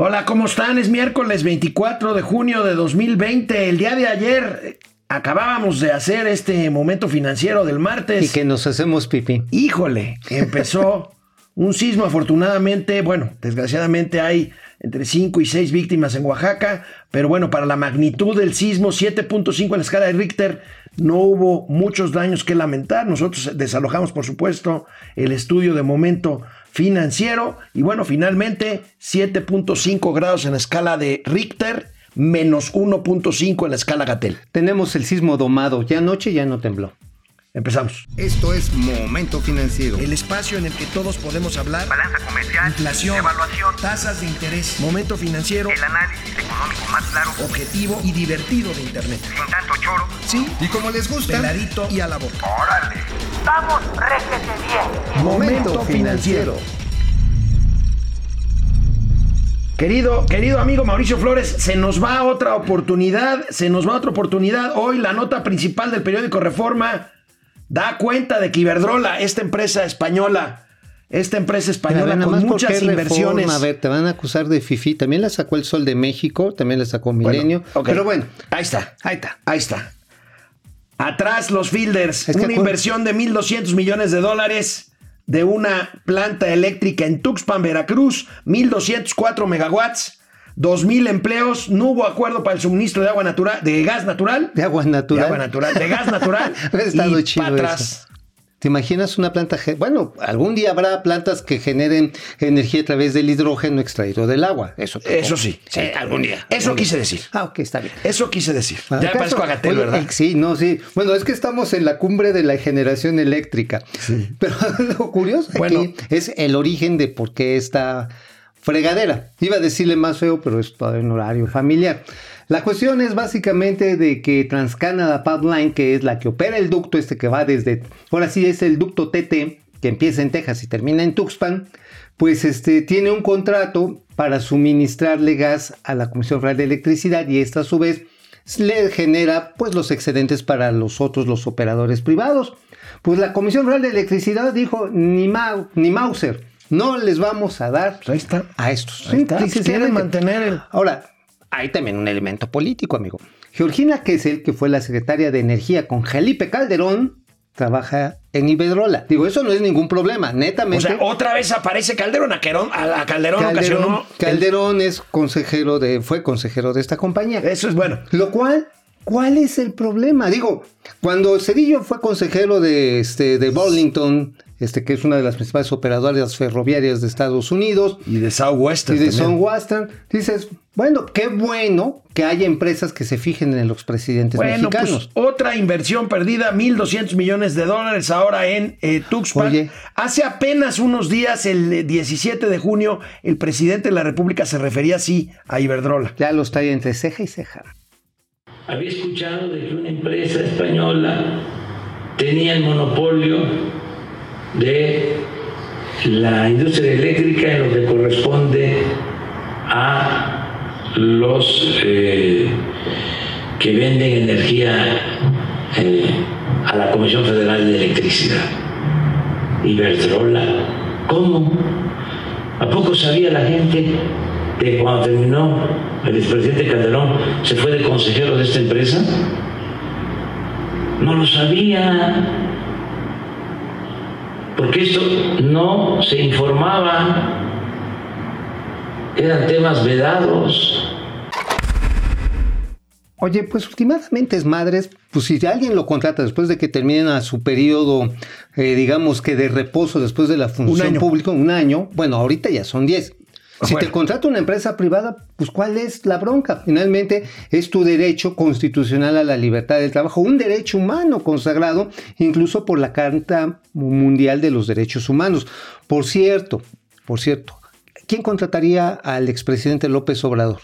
Hola, ¿cómo están? Es miércoles 24 de junio de 2020. El día de ayer eh, acabábamos de hacer este momento financiero del martes. Y que nos hacemos pipí. Híjole, empezó un sismo. Afortunadamente, bueno, desgraciadamente hay entre 5 y 6 víctimas en Oaxaca, pero bueno, para la magnitud del sismo, 7.5 en la escala de Richter, no hubo muchos daños que lamentar. Nosotros desalojamos, por supuesto, el estudio de momento financiero y bueno, finalmente 7.5 grados en la escala de Richter, menos 1.5 en la escala Gatel. Tenemos el sismo domado. Ya anoche ya no tembló. Empezamos. Esto es Momento Financiero. El espacio en el que todos podemos hablar. Balanza comercial. Inflación. Evaluación. Tasas de interés. Momento financiero. El análisis económico más claro. Objetivo y divertido de Internet. Sin tanto choro. Sí. Y como les gusta, Peladito y a la boca. ¡Órale! ¡Vamos, réjete bien! Momento financiero. Querido, querido amigo Mauricio Flores, se nos va otra oportunidad, se nos va otra oportunidad. Hoy la nota principal del periódico Reforma da cuenta de que Iberdrola, esta empresa española, esta empresa española con muchas inversiones. Reforma, a ver, te van a acusar de FIFI. También la sacó el Sol de México, también la sacó Milenio. Bueno, ok. Pero bueno, ahí está, ahí está. ahí está. Atrás los Fielders, Es que una inversión de 1.200 millones de dólares de una planta eléctrica en Tuxpan, Veracruz, 1.204 megawatts, 2.000 empleos, no hubo acuerdo para el suministro de agua natural, de gas natural, De agua de natural. agua natural, de gas natural, y chido para atrás. ¿Te imaginas una planta? Bueno, algún día habrá plantas que generen energía a través del hidrógeno extraído del agua. Eso, Eso sí, sí. Eh, algún día. Eso algún día. quise decir. Ah, ok, está bien. Eso quise decir. Ya parezco a Gatel, Oye, ¿verdad? eh, Sí, no, sí. Bueno, es que estamos en la cumbre de la generación eléctrica. Sí. Pero lo curioso Bueno. aquí es el origen de por qué esta fregadera. Iba a decirle más feo, pero es todavía en horario familiar. La cuestión es básicamente de que TransCanada Pipeline, que es la que opera el ducto este que va desde, ahora sí es el ducto TT, que empieza en Texas y termina en Tuxpan, pues este tiene un contrato para suministrarle gas a la Comisión Federal de Electricidad y esta a su vez le genera pues los excedentes para los otros, los operadores privados. Pues la Comisión Federal de Electricidad dijo, ni, Mau, ni Mauser, no les vamos a dar Pues ahí está. a estos. Ahí está. Pues quieren mantener el... Ahora, hay también un elemento político, amigo. Georgina Kessel, que fue la secretaria de Energía con Felipe Calderón, trabaja en Iberdrola. Digo, eso no es ningún problema, O netamente. sea, otra vez aparece Calderón. A, Querón- a- a Calderón, ocasionó... Calderón es consejero de, fue consejero de esta compañía. Eso es bueno. Lo cual, ¿cuál es el problema? Digo, cuando Cedillo fue consejero de, este, de Burlington, este, que es una de las principales operadoras ferroviarias de Estados Unidos, Y de Southwestern y de también. Southwestern, dices, bueno, qué bueno que haya empresas que se fijen en los presidentes Bueno, pues mexicanos. otra inversión perdida, 1.200 millones de dólares ahora en eh, Tuxpan. Oye. Hace apenas unos días, el eh, 17 de junio, el presidente de la República se refería así a Iberdrola. Ya los trae entre ceja y ceja. Había escuchado de que una empresa española tenía el monopolio de la industria eléctrica en lo que corresponde a los eh, que venden energía eh, a la Comisión Federal de Electricidad. Iberdrola, ¿cómo? ¿A poco sabía la gente que cuando terminó el expresidente Calderón se fue de consejero de esta empresa? No lo sabía. Porque esto no se informaba. Eran temas vedados. Oye, pues últimamente es madres, pues si alguien lo contrata después de que terminen a su periodo, eh, digamos que de reposo después de la función pública, un año, bueno, ahorita ya son 10. Si Bueno. te contrata una empresa privada, pues ¿cuál es la bronca? Finalmente es tu derecho constitucional a la libertad del trabajo, un derecho humano consagrado incluso por la Carta Mundial de los Derechos Humanos. Por cierto, por cierto, ¿quién contrataría al expresidente López Obrador?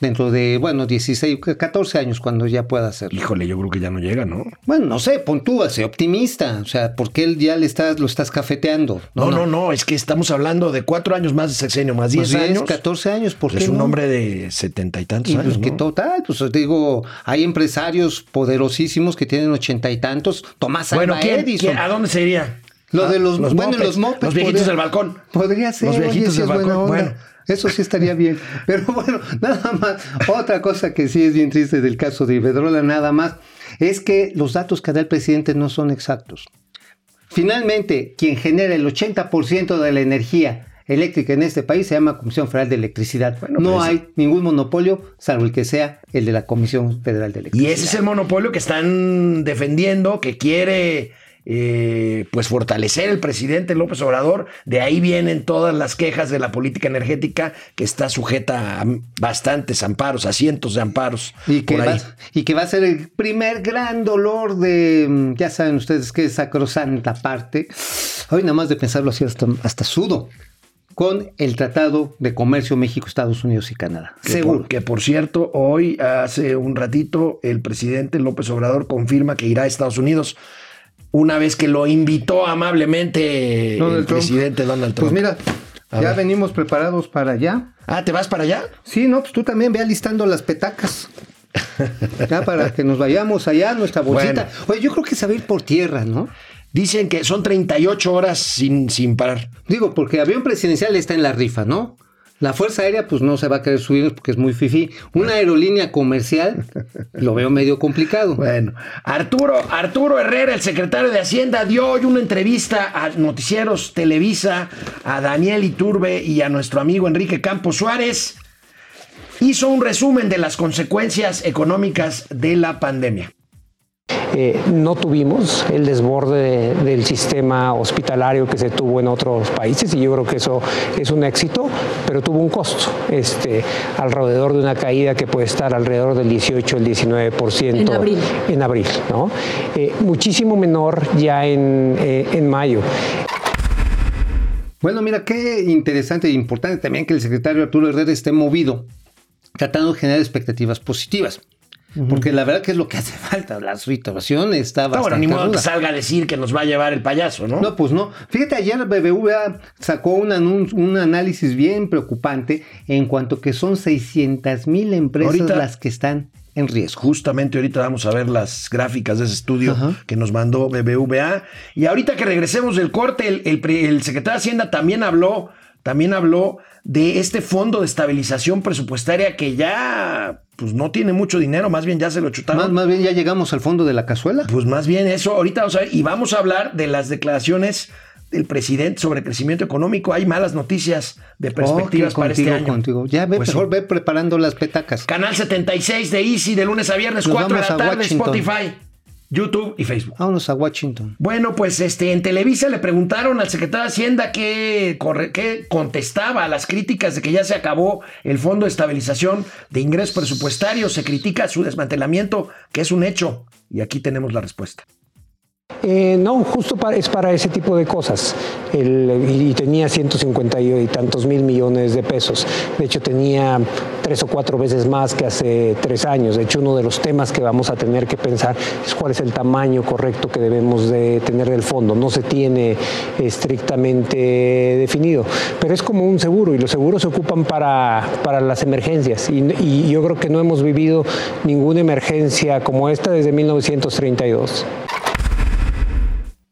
Dentro de, bueno, 16, 14 años cuando ya pueda hacerlo. Híjole, yo creo que ya no llega, ¿no? Bueno, no sé, pon tú, sé optimista. O sea, porque él ya le estás, lo estás cafeteando. No, no, no, es que estamos hablando de cuatro años más de sexenio, más Pues 10 10, años. 14 años, ¿por Pues qué es un no? hombre de setenta y tantos Y años. pues que total, pues digo, hay empresarios poderosísimos que tienen ochenta y tantos. Tomás Bueno, Alva ¿quién- Edison. quién- ¿a dónde se iría? Lo de Ah, los, bueno, mopeds, los mopeds. Los viejitos podría- del balcón. Podría ser. Los viejitos del balcón. Bueno, Eso sí estaría bien. Pero bueno, nada más. Otra cosa que sí es bien triste del caso de Iberdrola, nada más, es que los datos que da el presidente no son exactos. Finalmente, quien genera el 80% de la energía eléctrica en este país se llama Comisión Federal de Electricidad. no pues, hay ningún monopolio, salvo el que sea el de la Comisión Federal de Y Electricidad. ese es el monopolio que están defendiendo, que quiere eh, pues fortalecer el presidente López Obrador. De ahí vienen todas las quejas de la política energética que está sujeta a bastantes amparos, a cientos de amparos. Y que, va, y que va a ser el primer gran dolor de, mm, ya saben ustedes que es sacrosanta parte. Hoy nada más de pensarlo así hasta, hasta sudo. Con el Tratado de Comercio México, Estados Unidos y Canadá. Que Seguro. por, que por cierto, hoy, hace un ratito, el presidente López Obrador confirma que irá a Estados Unidos una vez que lo invitó amablemente Donald el Trump. presidente Donald Trump. Pues mira, A ya ver. venimos preparados para allá. Ah, ¿te vas para allá? Sí, no, pues tú también ve alistando las petacas. Ya para que nos vayamos allá, nuestra bolsita. Oye, yo creo que se va a ir por tierra, ¿no? Dicen que son 38 horas sin, sin parar. Digo, porque avión presidencial está en la rifa, ¿no? La Fuerza Aérea, pues no se va a querer subir porque es muy fifí. Una aerolínea comercial, lo veo medio complicado. Bueno, Arturo, Arturo Herrera, el secretario de Hacienda, dio hoy una entrevista a Noticieros Televisa, a Daniel Iturbe y a nuestro amigo Enrique Campos Suárez. Hizo un resumen de las consecuencias económicas de la pandemia. Eh, no tuvimos el desborde de- del sistema hospitalario que se tuvo en otros países y yo creo que eso es un éxito, pero tuvo un costo, este, alrededor de una caída que puede estar alrededor del 18, el 19% En abril. en abril, ¿no? Eh, muchísimo menor ya en, eh, en mayo. Bueno, mira, qué interesante e importante también que el secretario Arturo Herrera esté movido, tratando de generar expectativas positivas. Porque la verdad que es lo que hace falta. La situación está Ah, bueno, bastante ni modo que salga a decir que nos va a llevar el payaso, ¿no? No, pues no. Fíjate, ayer BBVA sacó un, un análisis bien preocupante en cuanto que son 600 mil empresas Ahorita- las que están en riesgo. Justamente ahorita vamos a ver las gráficas de ese estudio Ajá. que nos mandó BBVA. Y ahorita que regresemos del corte, el, el pre- el secretario de Hacienda también habló, también habló de este fondo de estabilización presupuestaria que ya pues no tiene mucho dinero, más bien ya se lo chutaron. Más, más bien ya llegamos al fondo de la cazuela. Pues más bien eso, ahorita vamos a ver, y vamos a hablar de las declaraciones del presidente sobre crecimiento económico. Hay malas noticias de perspectivas para este contigo, año. contigo. Ya ve, Pues mejor sí. ve preparando las petacas. Canal 76 de Easy de lunes a viernes, Nos 4 de la tarde, Washington. Spotify, YouTube y Facebook. Vámonos a Washington. Bueno, pues este, en Televisa le preguntaron al secretario de Hacienda qué, corre- qué contestaba a las críticas de que ya se acabó el Fondo de Estabilización de Ingresos Presupuestarios. Se critica su desmantelamiento, que es un hecho. Y aquí tenemos la respuesta. Eh, no, justo para- es para ese tipo de cosas. El- y, y tenía 150 y tantos mil millones de pesos. De hecho, tenía tres o cuatro veces más que hace tres años. De hecho, uno de los temas que vamos a tener que pensar es cuál es el tamaño correcto que debemos de tener del fondo. No se tiene estrictamente definido, pero es como un seguro y los seguros se ocupan para, para las emergencias. Y, y yo creo que no hemos vivido ninguna emergencia como esta desde 1932.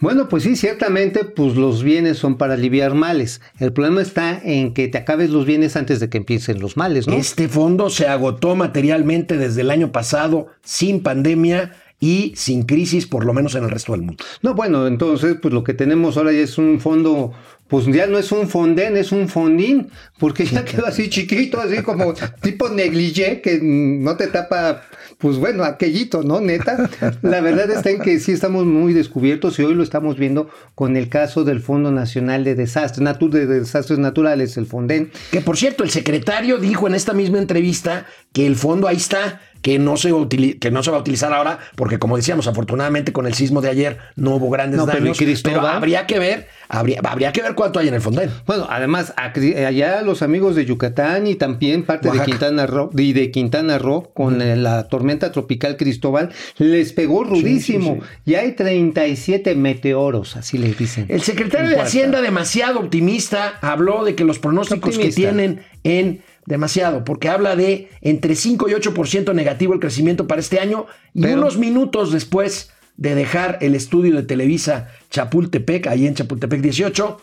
Bueno, pues sí, ciertamente, pues los bienes son para aliviar males. El problema está en que te acabes los bienes antes de que empiecen los males, ¿no? Este fondo se agotó materialmente desde el año pasado, sin pandemia y sin crisis, por lo menos en el resto del mundo. No, bueno, entonces, pues lo que tenemos ahora ya es un fondo, pues ya no es un fondén, es un fondín, porque ya quedó así chiquito, así como tipo negligé, que no te tapa, pues bueno, aquellito, ¿no? Neta. La verdad está en que sí estamos muy descubiertos y hoy lo estamos viendo con el caso del Fondo Nacional de Desastres, Natu- de Desastres Naturales, el Fonden. Que por cierto, el secretario dijo en esta misma entrevista que el fondo ahí está, que no se, que no se va a utilizar ahora, porque como decíamos, afortunadamente con el sismo de ayer no hubo grandes No, daños. pero habría que ver, habría, habría que ver cuánto hay en el Fonden. Bueno, además, allá los amigos de Yucatán y también parte Oaxaca. de Quintana Roo, y de Quintana Roo, con la tormenta tropical Cristóbal, les pegó rudísimo. sí, Y hay 37 meteoros, así les dicen. El secretario de. Hacienda, demasiado optimista, habló de que los pronósticos que tienen en demasiado, porque habla de entre 5 y 8% negativo el crecimiento para este año y Pero- unos minutos después de dejar el estudio de Televisa Chapultepec, ahí en Chapultepec 18,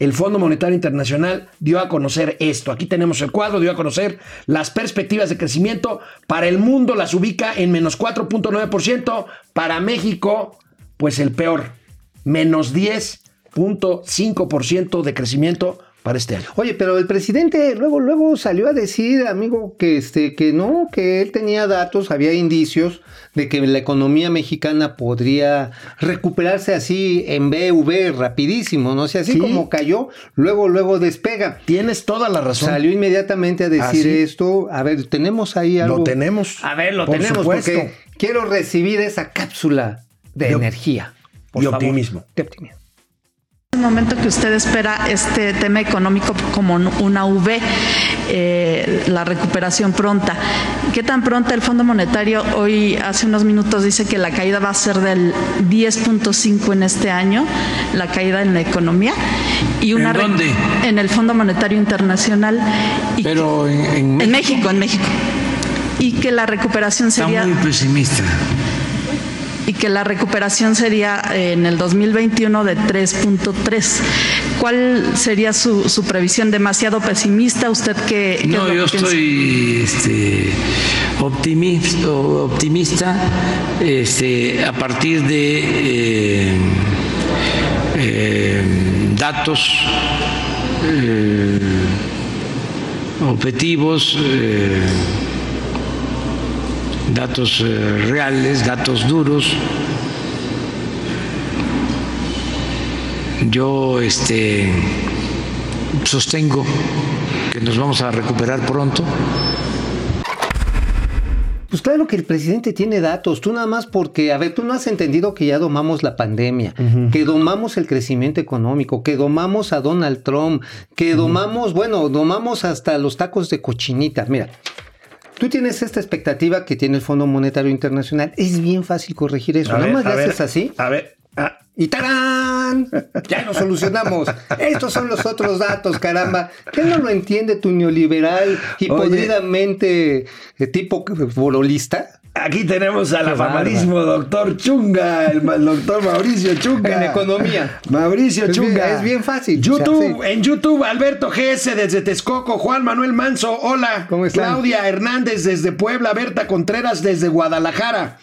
el Fondo Monetario Internacional dio a conocer esto. Aquí tenemos el cuadro, dio a conocer las perspectivas de crecimiento. Para el mundo las ubica en menos 4.9%. Para México, pues el peor, menos 10.5% de crecimiento para este año. Oye, pero el presidente luego, luego salió a decir, amigo, que este, que no, que él tenía datos, había indicios de que la economía mexicana podría recuperarse así en BV rapidísimo, ¿no? O sea, así Sí. como cayó, luego, luego despega. Tienes toda la razón. Salió inmediatamente a decir Ah, sí. esto. A ver, tenemos ahí algo. Lo tenemos. A ver, lo Por tenemos supuesto. porque quiero recibir esa cápsula de, energía. por y favor. optimismo. De optimismo. Momento que usted espera este tema económico como una V, eh, la recuperación pronta. ¿Qué tan pronta el Fondo Monetario hoy, hace unos minutos, dice que la caída va a ser del 10.5 en este año, la caída en la economía? Y una ¿En dónde? En el Fondo Monetario Internacional. Y Pero en, en en México México, en México. Y que la recuperación está sería muy pesimista. Y que la recuperación sería en el 2021 de 3.3. ¿Cuál sería su, su previsión? ¿Demasiado pesimista? ¿Usted qué, qué No, yo que estoy este, optimista, optimista este, a partir de eh, eh, datos eh, objetivos, datos eh, reales, datos duros. Yo este, sostengo que nos vamos a recuperar pronto. Pues claro que el presidente tiene datos, tú nada más porque, a ver, tú no has entendido que ya domamos la pandemia, que domamos el crecimiento económico, que domamos a Donald Trump, que domamos, bueno, domamos hasta los tacos de cochinita. Mira, tú tienes esta expectativa que tiene el Fondo Monetario Internacional, es bien fácil corregir eso, A nada ver, más le ver, haces así A ver. ah, y ¡tarán! Ya lo solucionamos. Estos son los otros datos, caramba. ¿Qué no lo entiende tu neoliberal y podridamente eh, tipo borolista? Aquí tenemos al afamadísimo doctor Chunga, el, doctor Mauricio Chunga. En economía. Mauricio Es bien- Chunga. es bien fácil. YouTube, O sea, sí. en YouTube, Alberto GS desde Texcoco, Juan Manuel Manso, hola. ¿Cómo están? Claudia Hernández desde Puebla, Berta Contreras desde Guadalajara.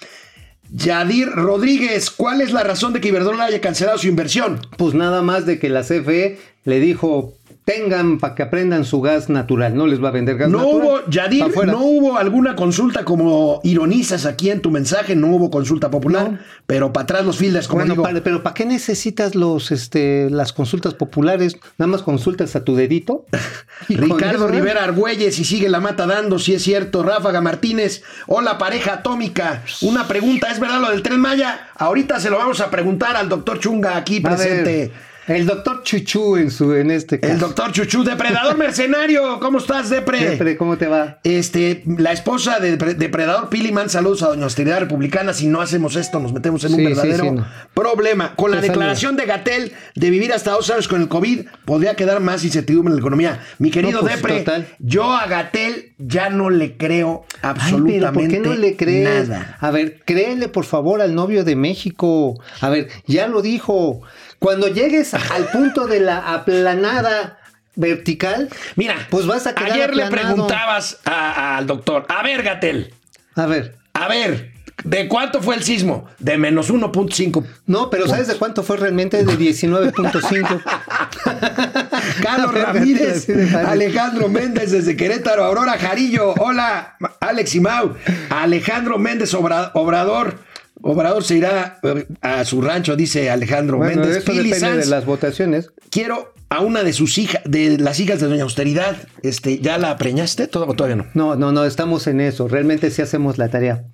Yadir Rodríguez, ¿cuál es la razón de que Iberdrola haya cancelado su inversión? Pues nada más de que la CFE le dijo, tengan para que aprendan su gas natural, no les va a vender gas No natural. hubo, Yadir, no hubo alguna consulta como ironizas aquí en tu mensaje, no hubo consulta popular, No. pero para atrás los fielders, como Bueno, digo. padre, pero ¿para qué necesitas los, este, las consultas populares? Nada más consultas a tu dedito. Ricardo ¿eh? Rivera Argüelles y sigue la mata dando, si es cierto. Ráfaga Martínez, hola pareja atómica. Una pregunta, ¿es verdad lo del tren Maya? Ahorita se lo vamos a preguntar al doctor Chunga aquí presente. El doctor Chuchu en su en este caso. El doctor Chuchu, depredador mercenario. ¿Cómo estás, Depre? Siempre, ¿cómo te va? Este, la esposa de Depre- Depredador Piliman, saludos a Doña Austeridad Republicana. Si no hacemos esto, nos metemos en un Sí, verdadero sí, no. problema. Con la Pues, declaración de Gatel de vivir hasta dos años con el COVID, podría quedar más incertidumbre en la economía. Mi querido No, pues, Depre, total. yo a Gatel ya no le creo Ay, absolutamente pero ¿por qué no le crees? nada. A ver, créele por favor al novio de México. A ver, ya lo dijo. Cuando llegues al punto de la aplanada vertical, Mira, pues vas a quedar ayer le preguntabas a- al doctor, a ver, Gatel, A ver, a ver, ¿de cuánto fue el sismo? De menos 1.5 no, pero ¿sabes de cuánto fue realmente? De 19.5. Carlos Ramírez. Alejandro Méndez desde Querétaro, Aurora Jarillo, hola, Alex y Mau, Alejandro Méndez Obra- Obrador. Obrador se irá eh, a su rancho, dice Alejandro Bueno, Méndez. eso Pili depende de las votaciones. quiero a una de sus hijas, de las hijas de Doña Austeridad. Este, ¿Ya la preñaste? Todo, todavía no. No, no, no, estamos en eso. Realmente sí hacemos la tarea.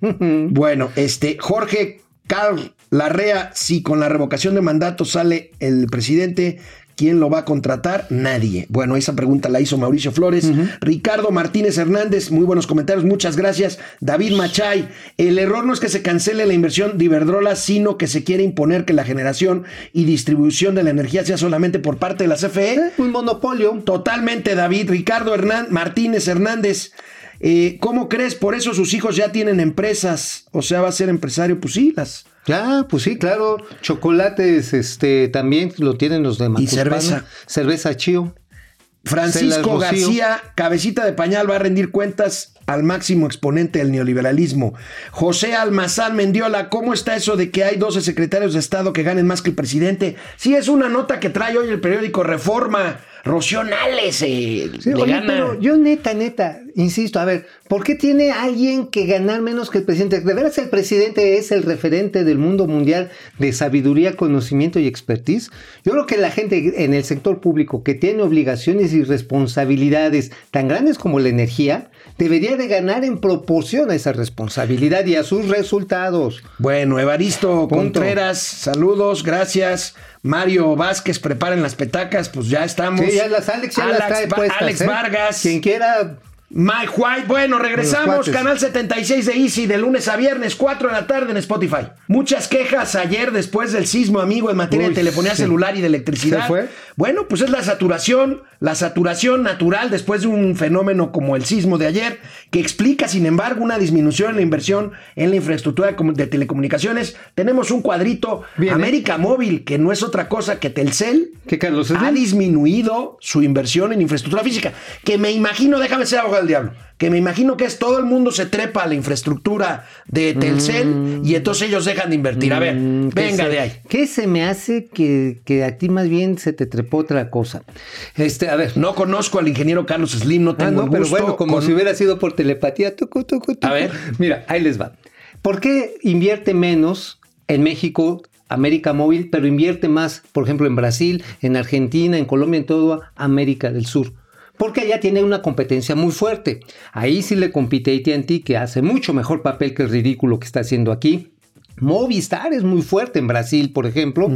Bueno, este, Jorge Carl Larrea, si con la revocación de mandato sale el presidente, ¿quién lo va a contratar? Nadie. Bueno, esa pregunta la hizo Mauricio Flores. Ricardo Martínez Hernández, muy buenos comentarios, muchas gracias. David Machay, el error no es que se cancele la inversión de Iberdrola, sino que se quiere imponer que la generación y distribución de la energía sea solamente por parte de la CFE. Eh, Un monopolio. Totalmente, David. Ricardo Hernán, Martínez Hernández. eh, ¿Cómo crees? Por eso sus hijos ya tienen empresas. O sea, va a ser empresario. Pues sí, las, Ya, pues sí, claro. Chocolates, este, también lo tienen los de Macuspana. cerveza. Cerveza Chío. Francisco. García, cabecita de pañal, va a rendir cuentas al máximo exponente del neoliberalismo. José Almazán Mendiola, ¿cómo está eso de que hay 12 secretarios de Estado que ganen más que el presidente? Sí, es una nota que trae hoy el periódico Reforma. Rocío Nales eh, Sí, le oye, gana. pero yo neta, neta, insisto, a ver, ¿por qué tiene alguien que ganar menos que el presidente? ¿De veras el presidente es el referente del mundo mundial de sabiduría, conocimiento y expertise? Yo creo que la gente en el sector público que tiene obligaciones y responsabilidades tan grandes como la energía, debería de ganar en proporción a esa responsabilidad y a sus resultados. Bueno, Evaristo Punto. Contreras, saludos, gracias. Mario Vázquez, preparen las petacas, pues ya estamos. Sí, ya las Alex ya las trae puestas, Alex ¿eh? Vargas. Quien quiera Mike White, bueno, regresamos, canal 76 de Easy, de lunes a viernes, 4 de la tarde en Spotify. Muchas quejas ayer después del sismo, amigo, en materia Uy, de telefonía sí. celular y de electricidad. ¿Se fue? Bueno, pues es la saturación, la saturación natural después de un fenómeno como el sismo de ayer, que explica, sin embargo, una disminución en la inversión en la infraestructura de comu- de telecomunicaciones. Tenemos un cuadrito, Bien, ¿eh? América Móvil, que no es otra cosa que Telcel, que Carlos ha disminuido su inversión en infraestructura física. Que me imagino, déjame ser abogado del diablo, que me imagino que es todo el mundo se trepa a la infraestructura de Telcel y entonces ellos dejan de invertir. A ver, Mm, ¿qué venga se- de ahí. ¿Qué se me hace que, que a ti más bien se te trepó otra cosa? Este, a ver. No conozco al ingeniero Carlos Slim, no Ah, tengo no, el pero gusto. bueno, como con- si hubiera sido por telepatía. tucu, tucu, tucu. A ver. Mira, ahí les va. ¿Por qué invierte menos en México América Móvil, pero invierte más, por ejemplo, en Brasil, en Argentina, en Colombia, en toda América del Sur? Porque allá tiene una competencia muy fuerte. Ahí sí le compite AT&T, que hace mucho mejor papel que el ridículo que está haciendo aquí. Movistar es muy fuerte en Brasil, por ejemplo.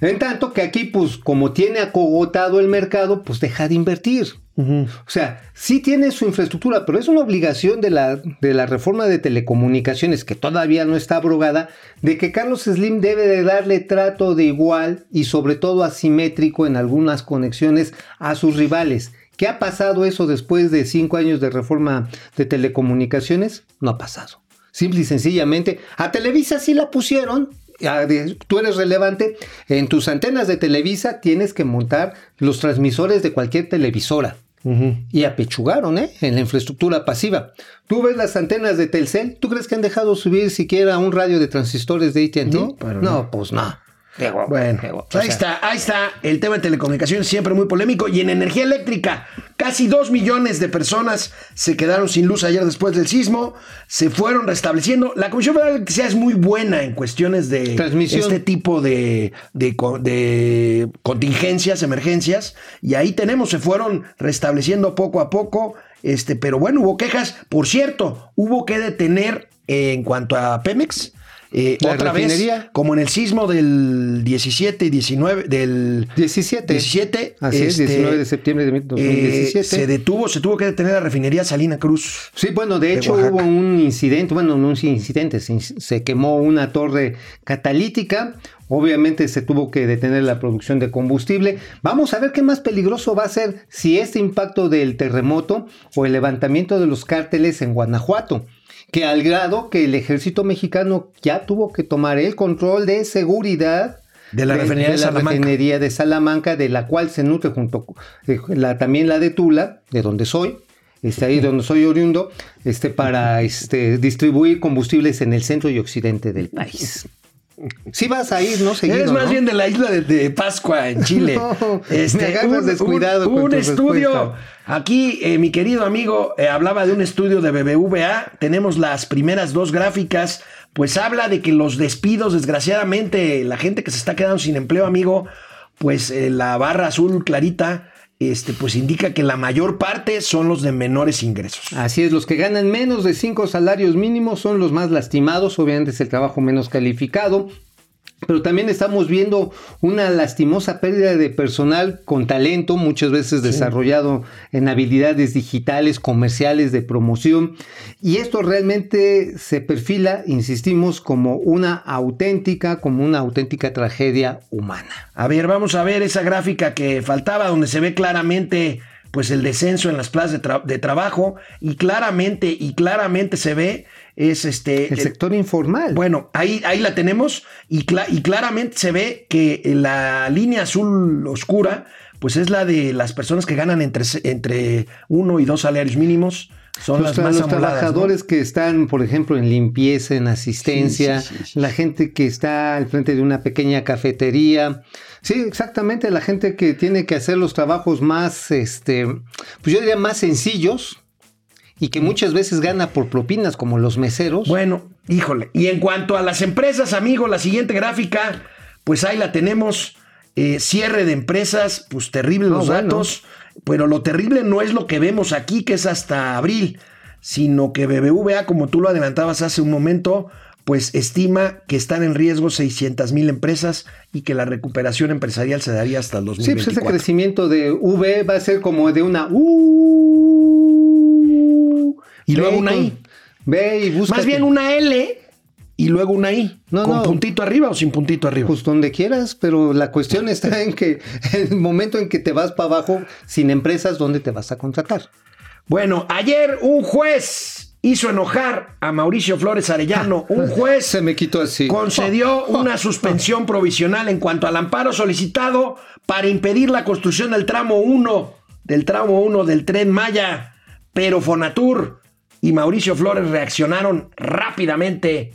En tanto que aquí, pues, como tiene acogotado el mercado, pues deja de invertir. O sea, sí tiene su infraestructura, pero es una obligación de la, de la reforma de telecomunicaciones, que todavía no está abrogada, de que Carlos Slim debe de darle trato de igual y sobre todo asimétrico en algunas conexiones a sus rivales. ¿Qué ha pasado eso después de cinco años de reforma de telecomunicaciones? No ha pasado. Simple y sencillamente, a Televisa sí la pusieron. Tú eres relevante. En tus antenas de Televisa tienes que montar los transmisores de cualquier televisora. Y apechugaron, ¿eh? En la infraestructura pasiva. Tú ves las antenas de Telcel, ¿tú crees que han dejado subir siquiera un radio de transistores de AT&T? No, pero no. pues no. Bueno, ahí o sea, está, ahí está el tema de telecomunicaciones, siempre muy polémico. Y en energía eléctrica, casi dos millones de personas se quedaron sin luz ayer después del sismo, se fueron restableciendo. La Comisión Federal de Electricidad es muy buena en cuestiones de Transmisión. este tipo de, de co- de contingencias, emergencias. Y ahí tenemos, se fueron restableciendo poco a poco. Este, pero bueno, hubo quejas. Por cierto, hubo que detener eh, en cuanto a Pemex. Eh, La otra refinería. vez, como en el sismo del 17 y 19, del 17. 17, Así es, este, 19 de septiembre de eh, 2017. se detuvo, se tuvo que detener la refinería Salina Cruz. Sí, bueno, de de hecho Oaxaca. hubo un incidente, bueno, no un incidente, se, se quemó una torre catalítica, obviamente se tuvo que detener la producción de combustible. Vamos a ver qué más peligroso va a ser si este impacto del terremoto o el levantamiento de los cárteles en Guanajuato, que al grado que el ejército mexicano ya tuvo que tomar el control de seguridad De la refinería de la Salamanca. refinería de Salamanca, de la cual se nutre junto eh, la, también la de Tula, de donde soy, este, ahí donde soy oriundo, este, para este, distribuir combustibles en el centro y occidente del país. Si vas a ir, ¿no? Seguido, Eres más ¿no? bien de la isla de, de Pascua en Chile. Este, No, me agarras descuidado Un, estudio. respuesta. Aquí, eh, mi querido amigo eh, hablaba de un estudio de BBVA. Tenemos las primeras dos gráficas. Pues habla de que los despidos, desgraciadamente, la gente que se está quedando sin empleo, amigo, pues eh, la barra azul clarita, este, pues indica que la mayor parte son los de menores ingresos. Así es, los que ganan menos de cinco salarios mínimos son los más lastimados, obviamente es el trabajo menos calificado. Pero también estamos viendo una lastimosa pérdida de personal con talento, muchas veces desarrollado en habilidades digitales, comerciales, de promoción. Y esto realmente se perfila, insistimos, como una auténtica, como una auténtica tragedia humana. A ver, vamos a ver esa gráfica que faltaba, donde se ve claramente pues el descenso en las plazas de, tra- de trabajo y claramente y claramente se ve es este El sector informal. bueno, ahí, ahí la tenemos y, y claramente se ve que la línea azul oscura, pues es la de las personas que ganan entre, entre uno y dos salarios mínimos. Son los, las más los trabajadores que están, por ejemplo, en limpieza, en asistencia, Sí, sí, sí, sí. la gente que está al frente de una pequeña cafetería. Sí, exactamente, la gente que tiene que hacer los trabajos más, este, pues yo diría más sencillos y que muchas veces gana por propinas, como los meseros. Bueno, híjole. Y en cuanto a las empresas, amigo, la siguiente gráfica, pues ahí la tenemos. Eh, cierre de empresas, pues terribles No, los bueno. datos. Pero lo terrible no es lo que vemos aquí, que es hasta abril, sino que BBVA, como tú lo adelantabas hace un momento, pues estima que están en riesgo 600 mil empresas y que la recuperación empresarial se daría hasta el sí, pues 2024. ese crecimiento de V va a ser como de una U. Y luego una I. Ve y busca. Más bien una L y luego una I. No, ¿Con no. puntito arriba o sin puntito arriba? Pues donde quieras, pero la cuestión está en que el momento en que te vas para abajo sin empresas, ¿dónde te vas a contratar? Bueno, ayer un juez hizo enojar a Mauricio Flores Arellano. Un juez Se me quitó así. concedió una suspensión provisional en cuanto al amparo solicitado para impedir la construcción del tramo 1 del tramo 1 del tren Maya. Pero Fonatur y Mauricio Flores reaccionaron rápidamente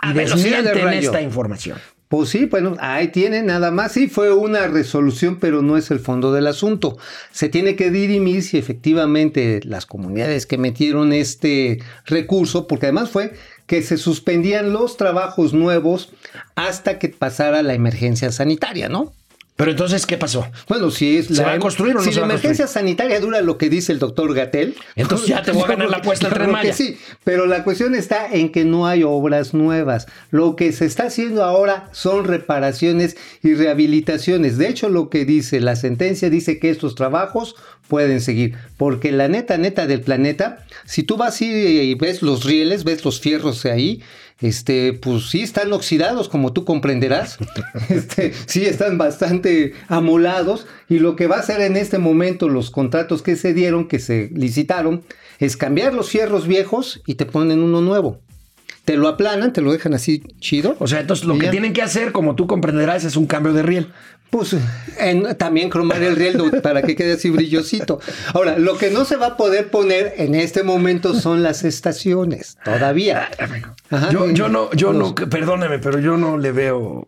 A velocidad de desmienten rayo. esta información. Pues sí, bueno, ahí tiene nada más. Sí, fue una resolución, pero no es el fondo del asunto. Se tiene que dirimir si efectivamente las comunidades que metieron este recurso, porque además fue que se suspendían los trabajos nuevos hasta que pasara la emergencia sanitaria, ¿no? Pero entonces, ¿qué pasó? Bueno, si es ¿Se va a construir o no si se la va a emergencia sanitaria dura lo que dice el doctor Gatel, Entonces ya te voy a ganar la apuesta al Tren Maya. Sí, pero la cuestión está en que no hay obras nuevas. Lo que se está haciendo ahora son reparaciones y rehabilitaciones. De hecho, lo que dice la sentencia dice que estos trabajos pueden seguir, porque la neta neta del planeta, si tú vas y ves los rieles, ves los fierros ahí, este, pues sí están oxidados, como tú comprenderás. Este, sí están bastante amolados. Y lo que va a hacer en este momento los contratos que se dieron, que se licitaron, es cambiar los fierros viejos y te ponen uno nuevo. Te lo aplanan, te lo dejan así chido. O sea, entonces lo que ya. tienen que hacer, como tú comprenderás, es un cambio de riel. Pues en- también cromar el riel para que quede así brillosito. Ahora, lo que no se va a poder poner en este momento son las estaciones, todavía. Ajá, yo, yo no, yo no, perdóneme, pero yo no le veo.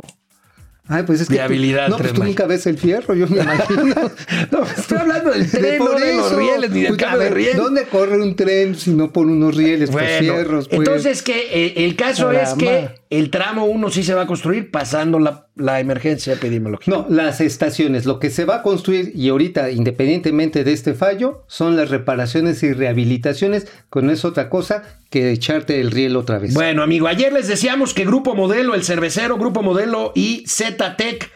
Ay, pues es que. tú- Viabilidad, no, pues tú nunca ves el fierro, yo me imagino. No, estoy hablando del tren, por no de los rieles, ni del Pues, de riel. ¿Dónde corre un tren si no por unos rieles, por Bueno, fierros? pues? entonces que eh, el caso es que el tramo 1 sí se va a construir pasando la, la emergencia epidemiológica. No, las estaciones, lo que se va a construir y ahorita, independientemente de este fallo, son las reparaciones y rehabilitaciones, que no es otra cosa que echarte el riel otra vez. Bueno, amigo, ayer les decíamos que Grupo Modelo, el cervecero, Grupo Modelo y ZTEC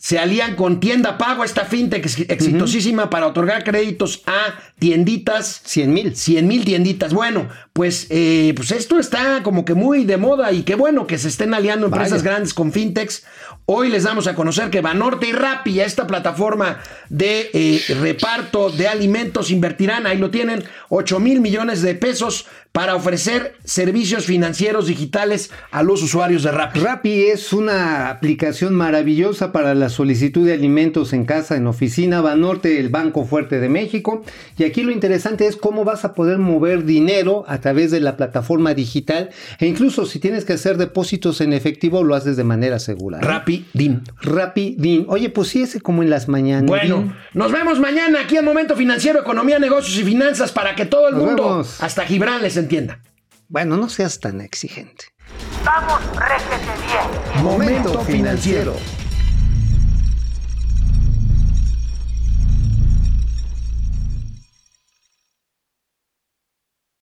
se alían con Tienda Pago, esta fintech ex- exitosísima para otorgar créditos a tienditas 100 mil. 100 mil tienditas. Bueno, pues, eh, pues esto está como que muy de moda y qué bueno que se estén aliando empresas Vaya. grandes con fintechs. Hoy les damos a conocer que Banorte y Rappi, esta plataforma de eh, reparto de alimentos, invertirán, ahí lo tienen, 8 mil millones de pesos para ofrecer servicios financieros digitales a los usuarios de Rappi. Rappi es una aplicación maravillosa para la solicitud de alimentos en casa, en oficina, Banorte, el Banco Fuerte de México. Y aquí lo interesante es cómo vas a poder mover dinero a través de la plataforma digital. E incluso si tienes que hacer depósitos en efectivo, lo haces de manera segura. ¿eh? Din. Oye, pues sí, ese como en las mañanas. Bueno, nos vemos mañana aquí en Momento Financiero, Economía, Negocios y Finanzas para que todo el Nos mundo, vemos. hasta Gibran, les entienda. Bueno, no seas tan exigente. Vamos, réjete bien. Momento Financiero.